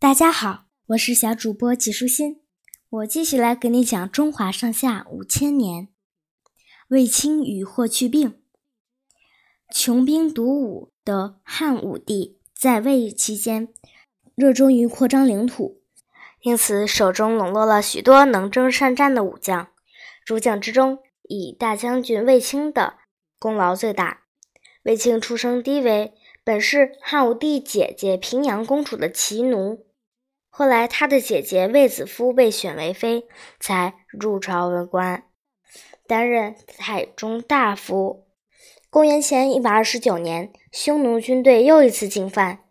大家好，我是小主播纪舒心，我继续来给你讲中华上下五千年。卫青与霍去病，穷兵黩武的汉武帝在位期间，热衷于扩张领土，因此手中笼络了许多能征善战的武将。诸将之中，以大将军卫青的功劳最大。卫青出生低微，本是汉武帝姐姐平阳公主的骑奴，后来他的姐姐卫子夫被选为妃，才入朝为官。担任太中大夫。公元前一百二十九年，匈奴军队又一次进犯，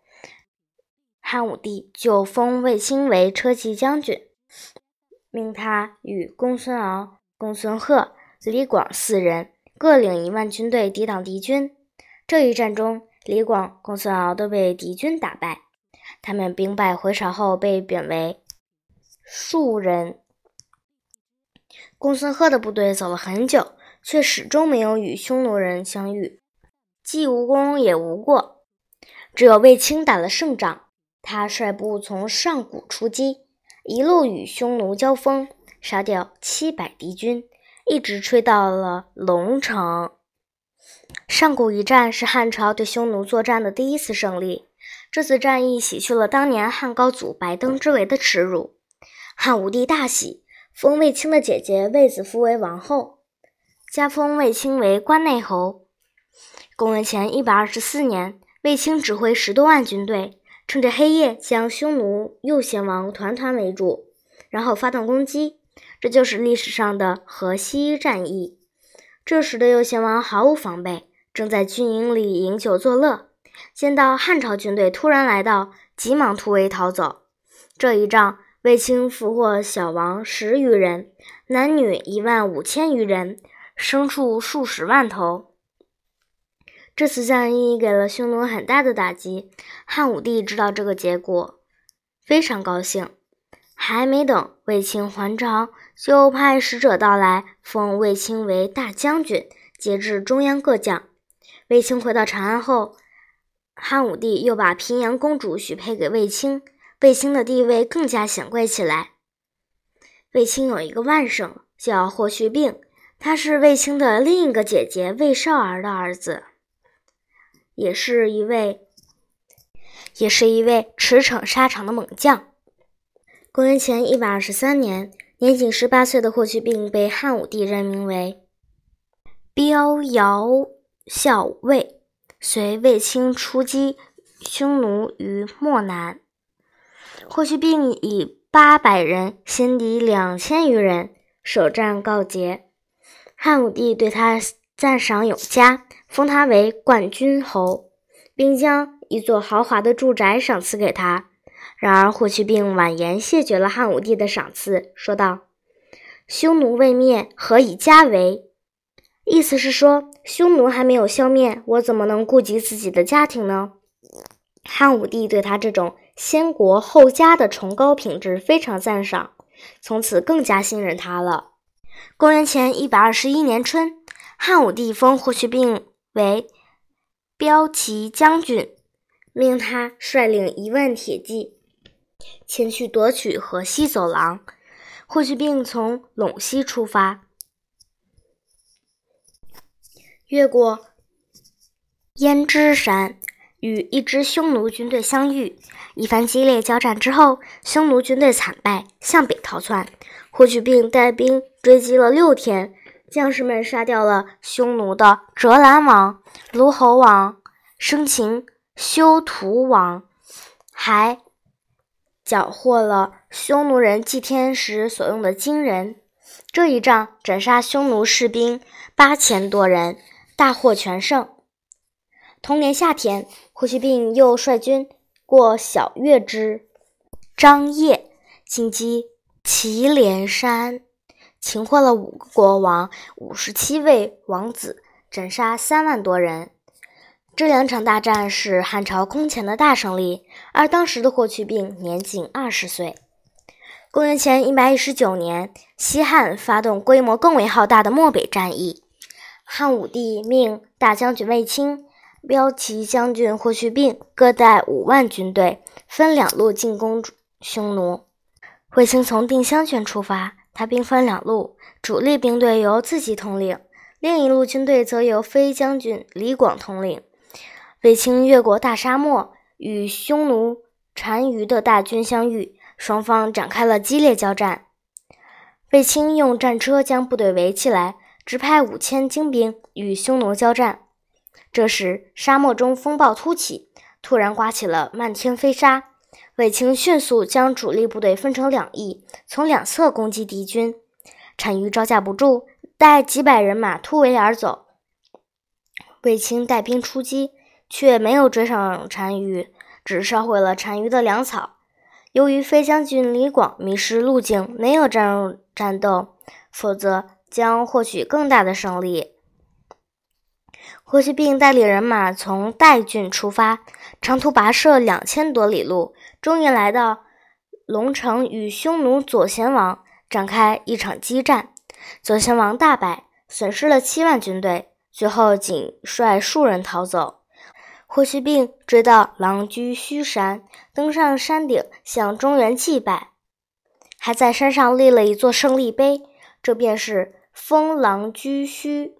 汉武帝就封卫青为车骑将军，命他与公孙敖、公孙贺、李广四人各领一万军队抵挡敌军。这一战中，李广、公孙敖都被敌军打败，他们兵败回朝后被贬为庶人。公孙贺的部队走了很久，却始终没有与匈奴人相遇，既无功也无过。只有卫青打了胜仗，他率部从上古出击，一路与匈奴交锋，杀掉七百敌军，一直吹到了龙城。上古一战是汉朝对匈奴作战的第一次胜利，这次战役洗去了当年汉高祖白登之围的耻辱，汉武帝大喜。封卫青的姐姐卫子夫为王后，加封卫青为关内侯。公元前一百二十四年，卫青指挥十多万军队，趁着黑夜将匈奴右贤王团团围住，然后发动攻击。这就是历史上的河西战役。这时的右贤王毫无防备，正在军营里饮酒作乐，见到汉朝军队突然来到，急忙突围逃走。这一仗。卫青俘获小王十余人，男女一万五千余人，牲畜数十万头。这次战役给了匈奴很大的打击。汉武帝知道这个结果，非常高兴。还没等卫青还朝，就派使者到来，封卫青为大将军，节制中央各将。卫青回到长安后，汉武帝又把平阳公主许配给卫青。卫青的地位更加显贵起来。卫青有一个外甥叫霍去病，他是卫青的另一个姐姐卫少儿的儿子，也是一位，也是一位驰骋沙场的猛将。公元前一百二十三年，年仅十八岁的霍去病被汉武帝任命为标遥校尉，随卫青出击匈奴于漠南。霍去病以八百人先敌两千余人，首战告捷。汉武帝对他赞赏有加，封他为冠军侯，并将一座豪华的住宅赏赐给他。然而，霍去病婉言谢绝了汉武帝的赏赐，说道：“匈奴未灭，何以家为？”意思是说，匈奴还没有消灭，我怎么能顾及自己的家庭呢？汉武帝对他这种。先国后家的崇高品质非常赞赏，从此更加信任他了。公元前一百二十一年春，汉武帝封霍去病为骠骑将军，命他率领一万铁骑前去夺取河西走廊。霍去病从陇西出发，越过胭脂山。与一支匈奴军队相遇，一番激烈交战之后，匈奴军队惨败，向北逃窜。霍去病带兵追击了六天，将士们杀掉了匈奴的折兰王、卢侯王、生擒修图王，还缴获了匈奴人祭天时所用的金人。这一仗斩杀匈奴士兵八千多人，大获全胜。同年夏天，霍去病又率军过小月支、张掖，进击祁连山，擒获了五个国王、五十七位王子，斩杀三万多人。这两场大战是汉朝空前的大胜利，而当时的霍去病年仅二十岁。公元前一百一十九年，西汉发动规模更为浩大的漠北战役，汉武帝命大将军卫青。骠骑将军霍去病各带五万军队，分两路进攻匈奴。卫青从定襄郡出发，他兵分两路，主力兵队由自己统领，另一路军队则由飞将军李广统领。卫青越过大沙漠，与匈奴单于的大军相遇，双方展开了激烈交战。卫青用战车将部队围起来，直派五千精兵与匈奴交战。这时，沙漠中风暴突起，突然刮起了漫天飞沙。卫青迅速将主力部队分成两翼，从两侧攻击敌军。单于招架不住，带几百人马突围而走。卫青带兵出击，却没有追上单于，只烧毁了单于的粮草。由于飞将军李广迷失路径，没有加入战斗，否则将获取更大的胜利。霍去病带领人马从代郡出发，长途跋涉两千多里路，终于来到龙城，与匈奴左贤王展开一场激战。左贤王大败，损失了七万军队，最后仅率数人逃走。霍去病追到狼居胥山，登上山顶向中原祭拜，还在山上立了一座胜利碑，这便是封狼居胥。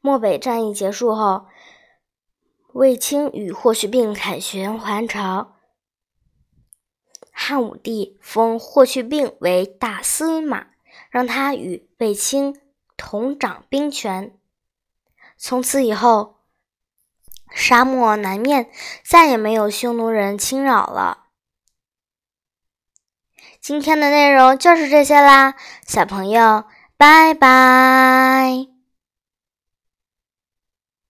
漠北战役结束后，卫青与霍去病凯旋还朝。汉武帝封霍去病为大司马，让他与卫青同掌兵权。从此以后，沙漠南面再也没有匈奴人侵扰了。今天的内容就是这些啦，小朋友，拜拜。